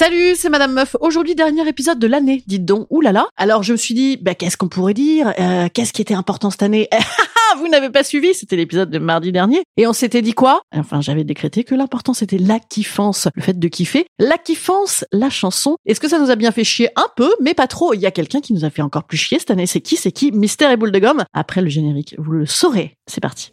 Salut, c'est Madame Meuf. Aujourd'hui, dernier épisode de l'année, dites donc. Ouh là là. Alors, je me suis dit, bah, qu'est-ce qu'on pourrait dire? Euh, Qu'est-ce qui était important cette année? Vous n'avez pas suivi, c'était l'épisode de mardi dernier. Et on s'était dit quoi? Enfin, j'avais décrété que l'important, c'était la kiffance, le fait de kiffer. La kiffance, la chanson. Est-ce que ça nous a bien fait chier? Un peu, mais pas trop. Il y a quelqu'un qui nous a fait encore plus chier cette année. C'est qui? C'est qui? Mystère et boule de gomme. Après le générique, vous le saurez. C'est parti.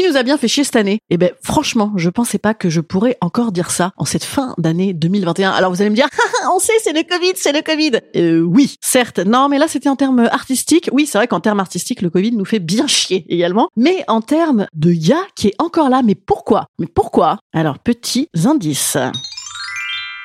Qui nous a bien fait chier cette année Eh ben, franchement, je pensais pas que je pourrais encore dire ça en cette fin d'année 2021. Alors vous allez me dire, on sait, c'est le Covid, c'est le Covid. Euh, oui, certes. Non, mais là, c'était en termes artistiques. Oui, c'est vrai qu'en termes artistiques, le Covid nous fait bien chier également. Mais en termes de Ya qui est encore là, mais pourquoi? Mais pourquoi? Alors, petits indices.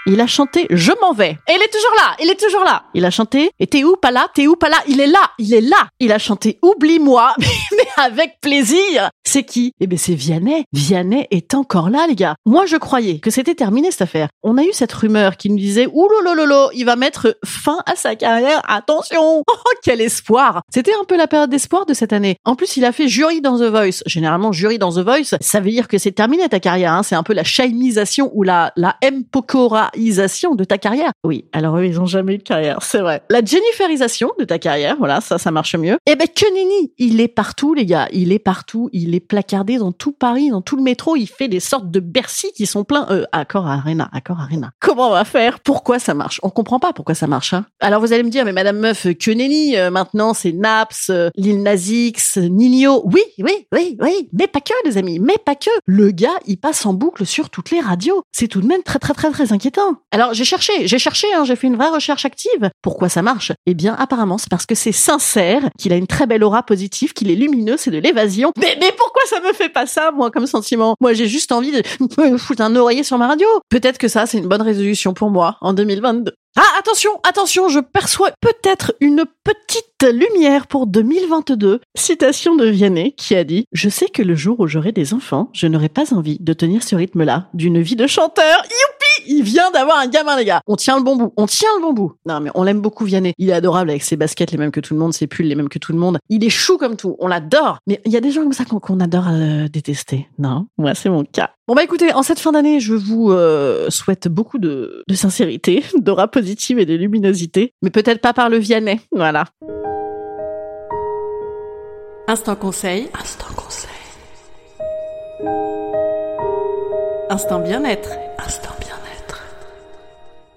Il a chanté Je m'en vais. Et il est toujours là, il est toujours là. Il a chanté Et t'es où, pas là, t'es où, pas là? Il est là, il est là. Il a chanté Oublie-moi, mais avec plaisir. C'est qui? Eh ben c'est Vianney. Vianney est encore là, les gars. Moi, je croyais que c'était terminé cette affaire. On a eu cette rumeur qui nous disait Oulolololo, il va mettre fin à sa carrière. Attention Oh, quel espoir C'était un peu la période d'espoir de cette année. En plus, il a fait jury dans The Voice. Généralement, jury dans The Voice, ça veut dire que c'est terminé ta carrière. Hein. C'est un peu la shinisation ou la la M de ta carrière. Oui, alors eux, ils ont jamais eu de carrière, c'est vrai. La Jenniferisation de ta carrière, voilà, ça, ça marche mieux. Eh ben, que nenni, il est partout, les gars. Il est partout. Il est placardé dans tout Paris, dans tout le métro. Il fait des sortes de Bercy qui sont pleins. Euh, accord Arena, accord Arena. Comment on va faire? Pourquoi ça marche? On comprend pas pourquoi ça marche. Hein alors vous allez me dire, mais Madame Meuf, que nenni, euh, maintenant c'est Naps, euh, Lil Nas X, Nino. Oui, oui, oui, oui, mais pas que, les amis, mais pas que. Le gars, il passe en boucle sur toutes les radios. C'est tout de même très, très, très, très inquiétant. Alors j'ai cherché, j'ai cherché, hein, j'ai fait une vraie recherche active. Pourquoi ça marche? Eh bien, apparemment, c'est parce que c'est sincère, qu'il a une très belle aura positive, qu'il est lumineux, c'est de l'évasion. Mais, mais pourquoi ça me fait pas ça, moi, comme sentiment? Moi, j'ai juste envie de me foutre un oreiller sur ma radio. Peut-être que ça, c'est une bonne résolution pour moi en 2022. Ah, attention, attention, je perçois peut-être une petite lumière pour 2022. Citation de Vianney qui a dit « Je sais que le jour où j'aurai des enfants, je n'aurai pas envie de tenir ce rythme-là d'une vie de chanteur. Il vient d'avoir un gamin, les gars. On tient le bon bout. On tient le bon bout. Non, mais on l'aime beaucoup, Vianney. Il est adorable avec ses baskets les mêmes que tout le monde, ses pulls les mêmes que tout le monde. Il est chou comme tout. On l'adore. Mais il y a des gens comme ça qu'on adore euh, détester. Non, moi, c'est mon cas. Bon bah écoutez, en cette fin d'année, je vous euh, souhaite beaucoup de, de sincérité, d'aura positive et de luminosité, mais peut-être pas par le Vianney, voilà. Instant conseil. Instant conseil. Instant bien-être. Instant bien-être.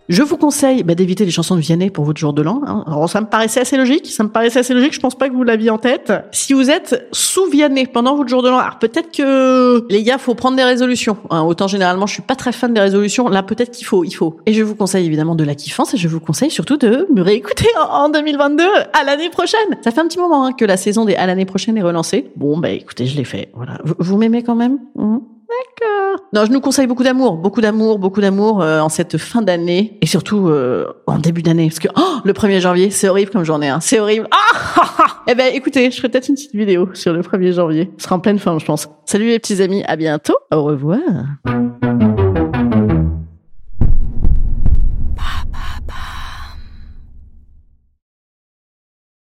Je vous conseille bah, d'éviter les chansons de Vianney pour votre jour de l'an. Hein. Alors ça me paraissait assez logique, ça me paraissait assez logique. Je pense pas que vous l'aviez en tête. Si vous êtes sous Vianney pendant votre jour de l'an, alors peut-être que les gars, faut prendre des résolutions. Hein, autant généralement, je suis pas très fan des résolutions. Là, peut-être qu'il faut, il faut. Et je vous conseille évidemment de la kiffance et je vous conseille surtout de me réécouter en, 2022 à l'année prochaine. Ça fait un petit moment hein, que la saison des à l'année prochaine est relancée. Bon, bah écoutez, je l'ai fait. Voilà. Vous, m'aimez quand même? Mmh. Non, je nous conseille beaucoup d'amour, beaucoup d'amour, beaucoup d'amour euh, en cette fin d'année et surtout euh, en début d'année parce que oh, le 1er janvier, c'est horrible comme journée, hein. c'est horrible. Ah Eh ben, écoutez, je ferai peut-être une petite vidéo sur le 1er janvier. Ce sera en pleine forme, je pense. Salut les petits amis, à bientôt. Au revoir.